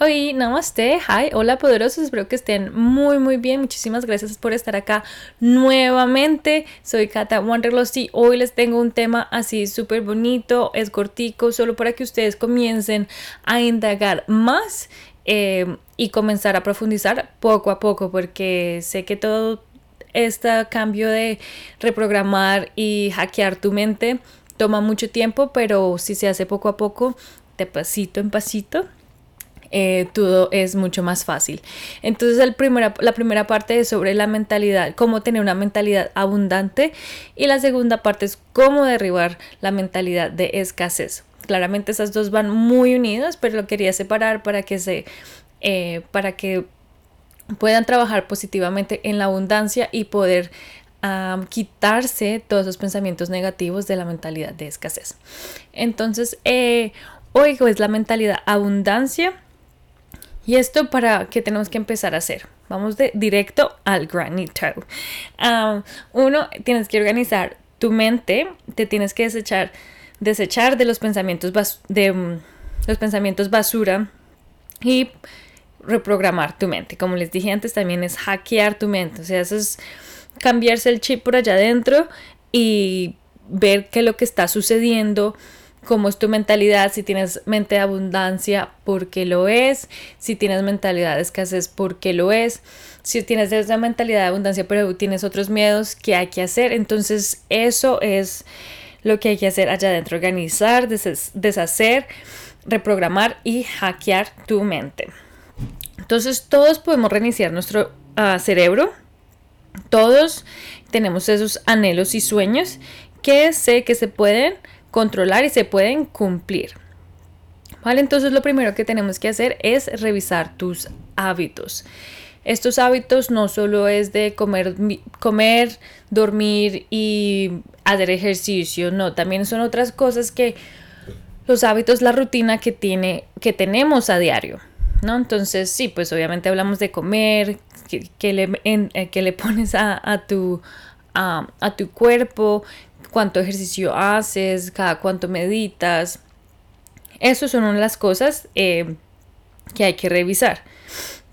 Hoy, namaste, hi, hola poderosos, espero que estén muy muy bien, muchísimas gracias por estar acá nuevamente, soy Kata Wanderlust y hoy les tengo un tema así súper bonito, es cortico, solo para que ustedes comiencen a indagar más eh, y comenzar a profundizar poco a poco, porque sé que todo este cambio de reprogramar y hackear tu mente toma mucho tiempo, pero si se hace poco a poco, de pasito en pasito, eh, todo es mucho más fácil. Entonces la primera parte es sobre la mentalidad, cómo tener una mentalidad abundante y la segunda parte es cómo derribar la mentalidad de escasez. Claramente esas dos van muy unidas, pero lo quería separar para que se, para que puedan trabajar positivamente en la abundancia y poder quitarse todos esos pensamientos negativos de la mentalidad de escasez. Entonces, eh, hoy es la mentalidad abundancia. Y esto para qué tenemos que empezar a hacer. Vamos de directo al granito. uno, tienes que organizar tu mente, te tienes que desechar, desechar de los pensamientos de mm, los pensamientos basura y reprogramar tu mente. Como les dije antes, también es hackear tu mente. O sea, eso es cambiarse el chip por allá adentro y ver qué lo que está sucediendo, cómo es tu mentalidad, si tienes mente de abundancia, por qué lo es, si tienes mentalidad de escasez, por qué lo es, si tienes esa mentalidad de abundancia pero tienes otros miedos, ¿qué hay que hacer? Entonces eso es lo que hay que hacer allá adentro, organizar, deshacer, reprogramar y hackear tu mente. Entonces todos podemos reiniciar nuestro ah, cerebro todos tenemos esos anhelos y sueños que sé que se pueden controlar y se pueden cumplir. ¿Vale? Entonces lo primero que tenemos que hacer es revisar tus hábitos. Estos hábitos no solo es de comer, comer, dormir y hacer ejercicio, no, también son otras cosas que los hábitos, la rutina que tiene que tenemos a diario. ¿no? Entonces, sí, pues obviamente hablamos de comer, que, le, eh, que le pones a, tu, a, tu cuerpo, cuánto ejercicio haces, cada cuánto meditas. Eso son las cosas eh, que hay que revisar.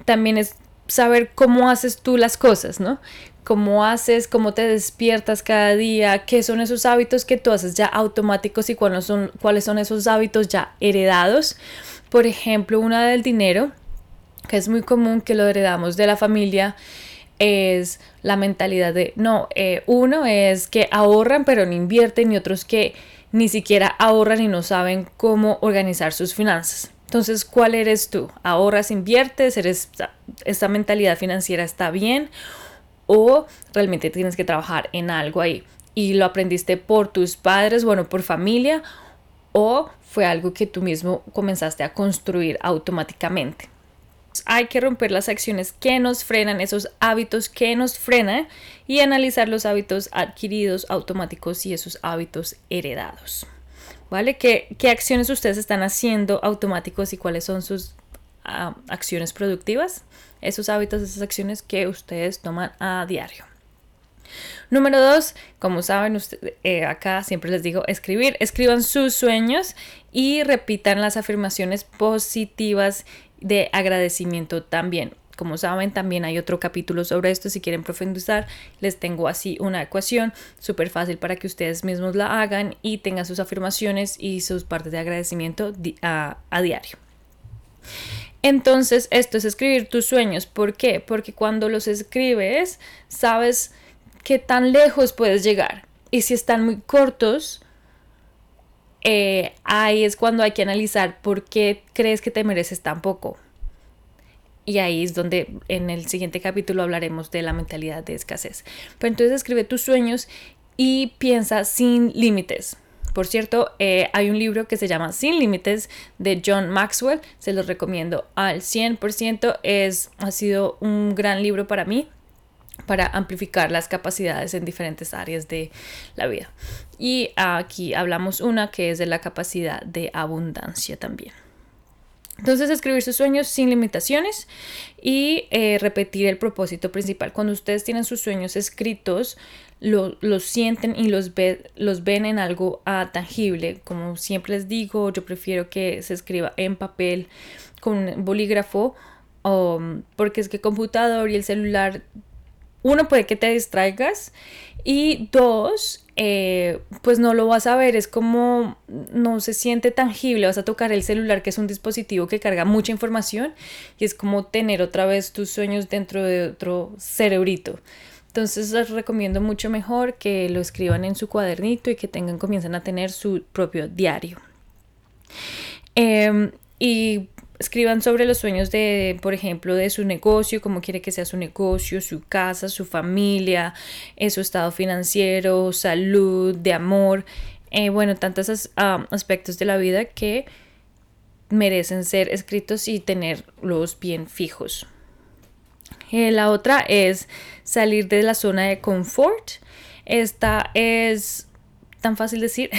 También es saber cómo haces tú las cosas, ¿no? Cómo haces, cómo te despiertas cada día, qué son esos hábitos que tú haces ya automáticos y cuáles son, cuáles son esos hábitos ya heredados por ejemplo, una del dinero, que es muy común que lo heredamos de la familia, es la mentalidad de, no, eh, uno es que ahorran pero no invierten y otros que ni siquiera ahorran y no saben cómo organizar sus finanzas. Entonces, ¿cuál eres tú? ¿Ahorras, inviertes? ¿Eres, ¿Esta mentalidad financiera está bien? ¿O realmente tienes que trabajar en algo ahí? Y lo aprendiste por tus padres, bueno, por familia, o fue algo que tú mismo comenzaste a construir automáticamente. Hay que romper las acciones que nos frenan, esos hábitos que nos frenan y analizar los hábitos adquiridos automáticos y esos hábitos heredados. ¿Vale? ¿Qué, acciones ustedes están haciendo automáticos y cuáles son sus ah, acciones productivas? Esos hábitos, esas acciones que ustedes toman a diario. Número dos, como saben, eh, acá siempre les digo escribir. Escriban sus sueños y repitan las afirmaciones positivas de agradecimiento también. Como saben, también hay otro capítulo sobre esto. Si quieren profundizar, les tengo así una ecuación súper fácil para que ustedes mismos la hagan y tengan sus afirmaciones y sus partes de agradecimiento a, a diario. Entonces, esto es escribir tus sueños. ¿Por qué? Porque cuando los escribes, sabes qué tan lejos puedes llegar. Y si están muy cortos, eh, ahí es cuando hay que analizar por qué crees que te mereces tan poco. Y ahí es donde en el siguiente capítulo hablaremos de la mentalidad de escasez. Pero entonces escribe tus sueños y piensa sin límites. Por cierto, eh, hay un libro que se llama Sin Límites de John Maxwell. Se los recomiendo al 100%. Es, ha sido un gran libro para mí para amplificar las capacidades en diferentes áreas de la vida. Y aquí hablamos una que es de la capacidad de abundancia también. Entonces, escribir sus sueños sin limitaciones y eh, repetir el propósito principal. Cuando ustedes tienen sus sueños escritos, los sienten y los, los ven en algo ah, tangible. Como siempre les digo, yo prefiero que se escriba en papel con bolígrafo, um, porque es que el computador y el celular, uno puede que te distraigas y dos, eh, pues no lo vas a ver, es como no se siente tangible, vas a tocar el celular que es un dispositivo que carga mucha información y es como tener otra vez tus sueños dentro de otro cerebrito. Entonces les recomiendo mucho mejor que lo escriban en su cuadernito y que tengan, comiencen a tener su propio diario. Em, y escriban sobre los sueños de, por ejemplo, de su negocio, cómo quiere que sea su negocio, su casa, su familia, eh, su estado financiero, salud, de amor, eh, bueno, tantos ah, aspectos de la vida que merecen ser escritos y tenerlos bien fijos. Eh, la otra es salir de la zona de confort. Esta es tan fácil decir,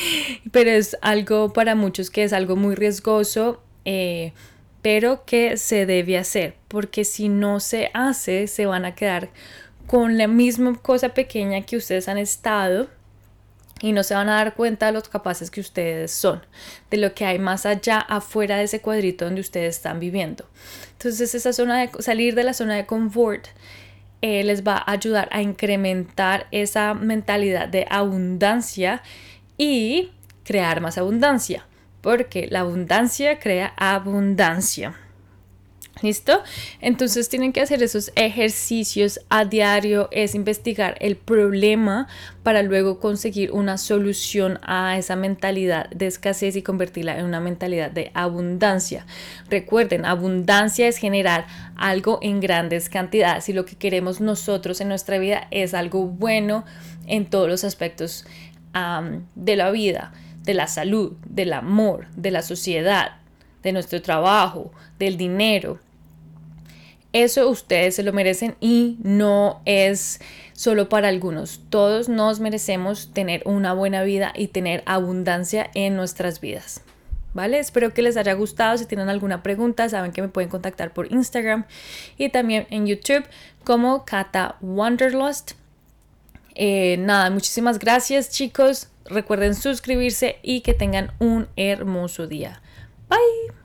pero es algo para muchos que es algo muy riesgoso eh, pero que se debe hacer, porque si no se hace, se van a quedar con la misma cosa pequeña que ustedes han estado y no se van a dar cuenta de los capaces que ustedes son, de lo que hay más allá, afuera de ese cuadrito donde ustedes están viviendo. Entonces, esa zona de salir de la zona de confort eh, les va a ayudar a incrementar esa mentalidad de abundancia y crear más abundancia porque la abundancia crea abundancia. ¿Listo? Entonces tienen que hacer esos ejercicios a diario, es investigar el problema para luego conseguir una solución a esa mentalidad de escasez y convertirla en una mentalidad de abundancia. Recuerden, abundancia es generar algo en grandes cantidades y lo que queremos nosotros en nuestra vida es algo bueno en todos los aspectos de la vida de la salud, del amor, de la sociedad, de nuestro trabajo, del dinero. Eso ustedes se lo merecen y no es solo para algunos. Todos nos merecemos tener una buena vida y tener abundancia en nuestras vidas. ¿Vale? Espero que les haya gustado. Si tienen alguna pregunta, saben que me pueden contactar por Instagram y también en YouTube como Kata Wanderlust. Eh, nada, muchísimas gracias chicos. Recuerden suscribirse y que tengan un hermoso día. Bye.